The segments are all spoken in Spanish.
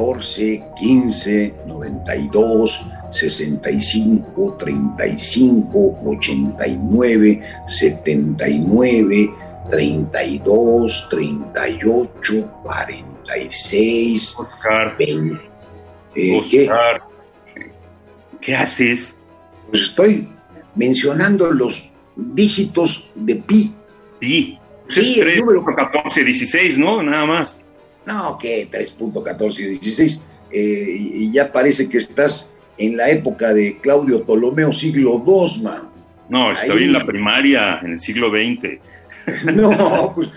catorce, quince, noventa y dos, sesenta y cinco, treinta y cinco, ochenta y nueve, setenta y nueve, treinta y dos, treinta y ocho, cuarenta y seis, Oscar, veinte. Eh, ¿qué? Oscar, ¿qué haces? Pues estoy mencionando los dígitos de pi. Sí, pues Sí, es el 3, número. 14, 16, ¿no? Nada más. No, que 3.1416. Eh, y y ya parece que estás en la época de Claudio Ptolomeo, siglo II, man. No, estoy Ahí. en la primaria, en el siglo XX. No, pues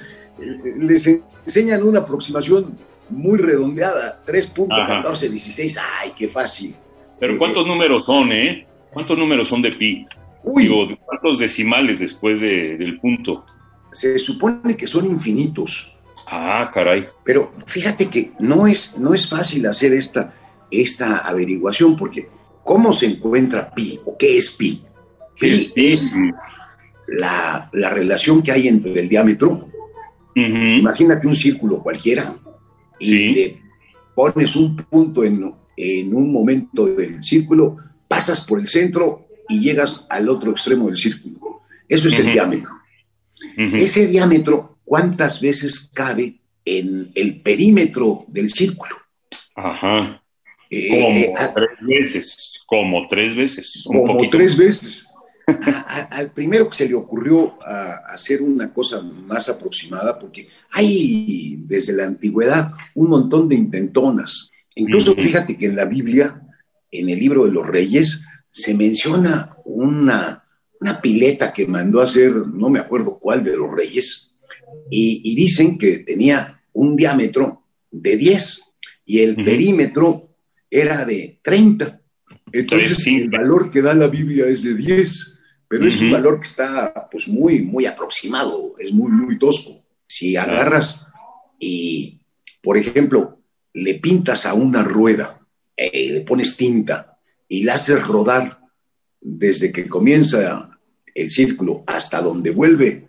eh, les enseñan una aproximación muy redondeada, 3.1416. Ay, qué fácil. Pero Eh, ¿cuántos números son, eh? ¿Cuántos números son de pi? Uy, Digo, ¿cuántos decimales después de- del punto? se supone que son infinitos, Ah, caray. pero fíjate que no es, no es fácil hacer esta, esta averiguación, porque ¿cómo se encuentra pi o qué es pi? ¿Qué es pi? es la, la relación que hay entre el diámetro. Imagínate un círculo cualquiera y Sí. le pones un punto en, en un momento del círculo, pasas por el centro y llegas al otro extremo del círculo. Eso es el diámetro. Ese diámetro, ¿cuántas veces cabe en el perímetro del círculo? Ajá. Eh, Como eh, a- tres veces. Como tres veces. Un como poquito. tres veces. A- a- al primero que se le ocurrió hacer una cosa más aproximada, porque hay desde la antigüedad un montón de intentonas. Incluso fíjate que en la Biblia, en el libro de los reyes, se menciona una, una pileta que mandó a hacer, no me acuerdo cuál de los reyes, y, y dicen que tenía un diámetro de 10 y el perímetro era de 30. Entonces, el valor que da la Biblia es de 10, pero es un valor que está pues muy, muy aproximado, es muy, muy tosco. Si agarras y, por ejemplo, le pintas a una rueda, eh, le pones tinta y la haces rodar desde que comienza el círculo hasta donde vuelve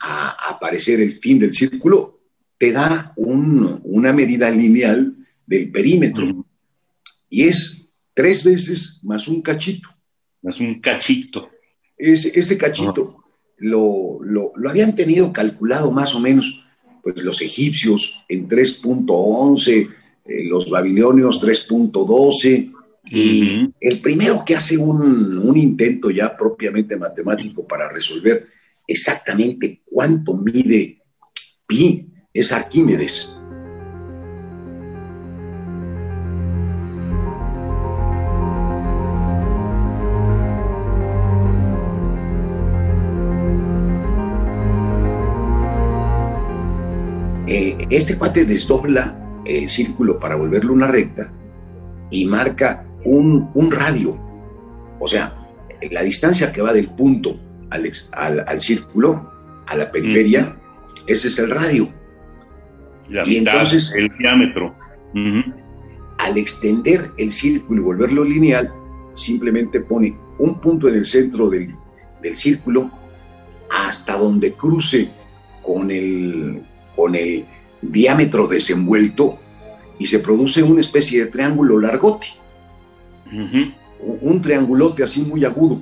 a aparecer el fin del círculo, te da un- una medida lineal del perímetro y es tres veces más un cachito. Es un cachito. Ese, ese cachito lo, lo- lo habían tenido calculado más o menos pues, los egipcios en 3.11, eh, los babilonios 3.12, y Ujú. el primero que hace un, un intento ya propiamente matemático para resolver exactamente cuánto mide pi es Arquímedes. Eh, este cuate desdobla el círculo para volverlo una recta y marca un, un radio. O sea, la distancia que va del punto al, al- al círculo, a la periferia, ese es el radio. La Y mitad, entonces- el diámetro. Al extender el círculo y volverlo lineal, simplemente pone un punto en el centro del, del círculo hasta donde cruce con el, con el diámetro desenvuelto y se produce una especie de triángulo largote, un triangulote así muy agudo.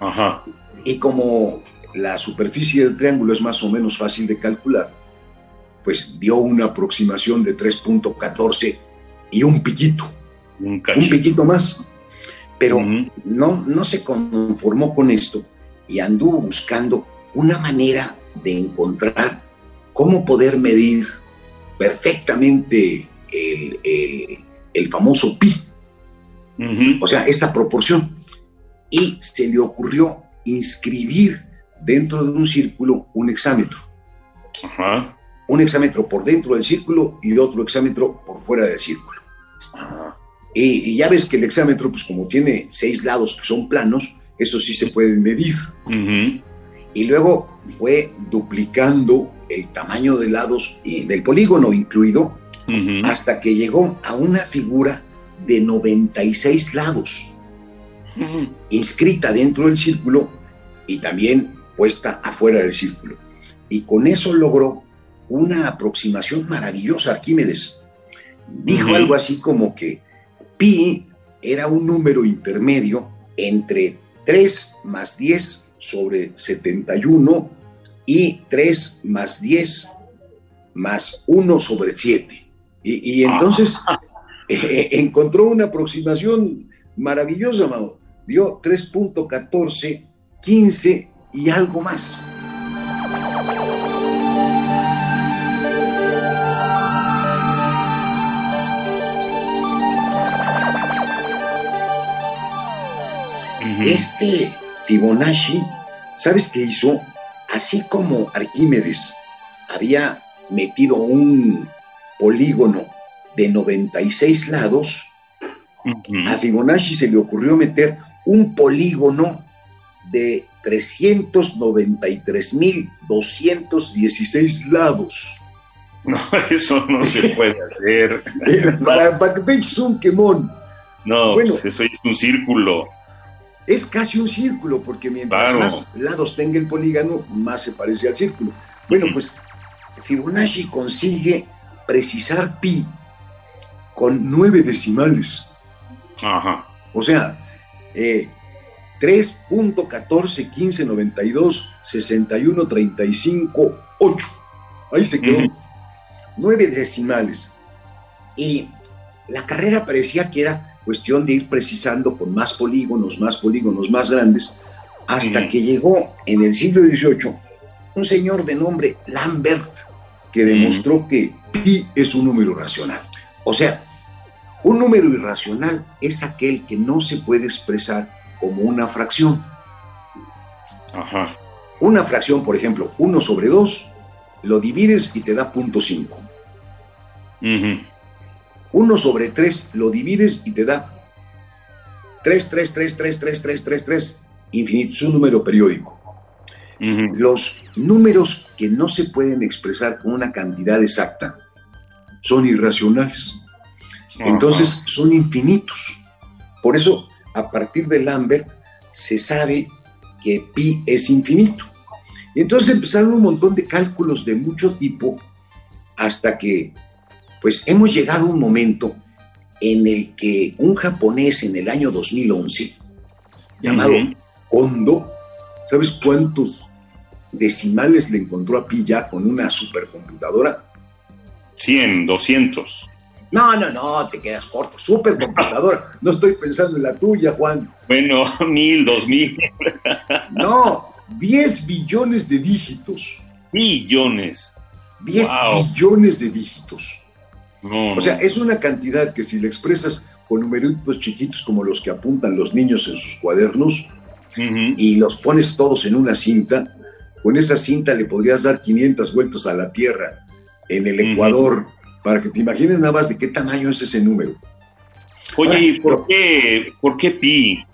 Ajá. Y como la superficie del triángulo es más o menos fácil de calcular, pues dio una aproximación de 3.14 y un piquito, Un piquito más. Pero no, no se conformó con esto y anduvo buscando una manera de encontrar cómo poder medir perfectamente el, el- el famoso pi, o sea, esta proporción. Y se le ocurrió inscribir dentro de un círculo un hexámetro. Ajá. Un hexámetro por dentro del círculo y otro hexámetro por fuera del círculo. Ajá. Y, y ya ves que el hexámetro, pues como tiene seis lados que son planos, eso sí se puede medir. Y luego fue duplicando el tamaño de lados y del polígono incluido hasta que llegó a una figura de 96 lados, Inscrita dentro del círculo y también puesta afuera del círculo. Y con eso logró una aproximación maravillosa, Arquímedes. Dijo algo así como que pi era un número intermedio entre 3 más 10 sobre 71 y 3 más 10 más 1 sobre 7. Y, y entonces eh, encontró una aproximación maravillosa, Mau. Dio 3.14, 15 y algo más. Este Fibonacci, ¿sabes qué hizo? Así como Arquímedes había metido un polígono de 96 lados, Ujú. a Fibonacci se le ocurrió meter un polígono de 393.216 lados. No, eso no se puede hacer. Eh, para, para que eches un quemón. No, Bueno. pues eso es un círculo. Es casi un círculo, porque mientras Claro. más lados tenga el polígono, más se parece al círculo. Bueno, pues Fibonacci consigue precisar pi con nueve decimales. Ajá. O sea, eh, 3.14, 15, 92, 61, 35, 8. Ahí se quedó. Ujú. Nueve decimales. Y la carrera parecía que era cuestión de ir precisando con más polígonos, más polígonos más grandes, hasta que llegó en el siglo XVIII un señor de nombre Lambert que demostró que pi es un número racional. O sea, un número irracional es aquel que no se puede expresar como una fracción. Ajá. Una fracción, por ejemplo, 1 sobre 2, lo divides y te da 0.5. Ujú. 1 sobre 3 lo divides y te da 3, 3, 3, 3, 3, 3, 3, 3. Infinito, es un número periódico. Ujú. Los números que no se pueden expresar con una cantidad exacta son irracionales. Entonces son infinitos. Por eso, a partir de Lambert, se sabe que pi es infinito. Y entonces empezaron un montón de cálculos de mucho tipo hasta que, pues, hemos llegado a un momento en el que un japonés en el año 2011, llamado Ujú. Kondo, ¿sabes cuántos decimales le encontró a pi ya con una supercomputadora? 100, 200. No, no, no, te quedas corto. Supercomputadora. No estoy pensando en la tuya, Juan. Bueno, mil, dos mil, No, 10 billones de dígitos. millones. 10 Wow. billones de dígitos. No, O sea, no. es una cantidad que si la expresas con numeritos chiquitos como los que apuntan los niños en sus cuadernos y los pones todos en una cinta, con esa cinta le podrías dar 500 vueltas a la Tierra en el. Ecuador para que te imagines nada más de qué tamaño es ese número. Oye, ¿y por qué, por qué pi?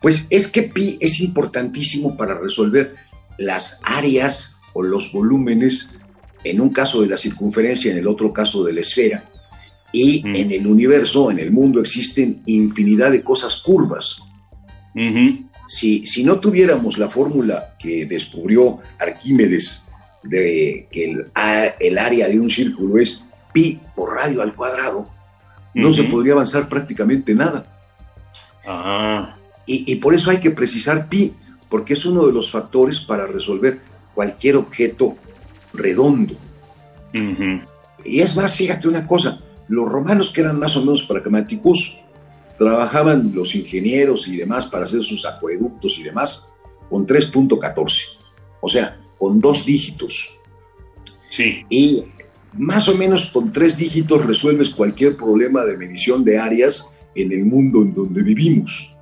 Pues es que pi es importantísimo para resolver las áreas o los volúmenes, en un caso de la circunferencia, en el otro caso de la esfera. Y Mm. en el universo, en el mundo, existen infinidad de cosas curvas. Si, si no tuviéramos la fórmula que descubrió Arquímedes de que el área de un círculo es pi por radio al cuadrado, no se podría avanzar prácticamente nada. Ah, Y, y por eso hay que precisar pi, porque es uno de los factores para resolver cualquier objeto redondo. Y es más, fíjate una cosa, los romanos que eran más o menos pragmáticos, trabajaban los ingenieros y demás para hacer sus acueductos y demás con 3.14, o sea, con dos dígitos. sí. Y más o menos con tres dígitos resuelves cualquier problema de medición de áreas en el mundo en donde vivimos.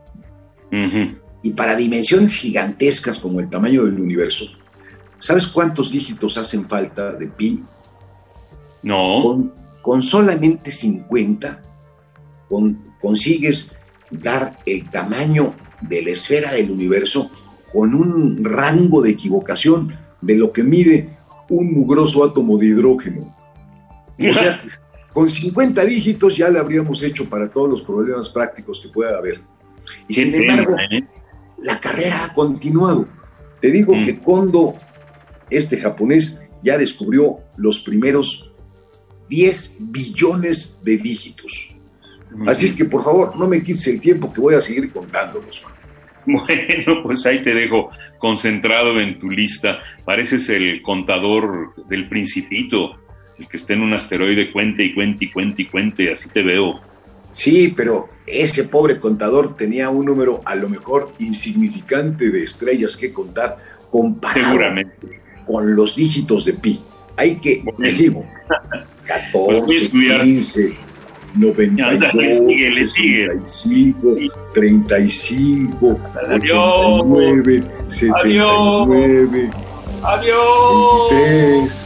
Y para dimensiones gigantescas como el tamaño del universo, ¿sabes cuántos dígitos hacen falta de pi? No. Con, con solamente 50, con consigues dar el tamaño de la esfera del universo con un rango de equivocación de lo que mide un mugroso átomo de hidrógeno. O sea, con 50 dígitos ya lo habríamos hecho para todos los problemas prácticos que pueda haber. Y sin embargo, ¿eh? la carrera ha continuado. Te digo mm. que Kondo, este japonés, ya descubrió los primeros 10 billones de dígitos. Así es que por favor, no me quites el tiempo que voy a seguir contándolos. Bueno, pues ahí te dejo concentrado en tu lista. Pareces el contador del principito, el que está en un asteroide, cuente y cuente y cuente y cuente, así te veo. Sí, pero ese pobre contador tenía un número a lo mejor insignificante de estrellas que contar comparado Seguramente. con los dígitos de pi. Hay que, digo, 14, pues 15, 92, le sigue, le sigue. 65, 35, Adiós. 89, 79, Adiós. 23.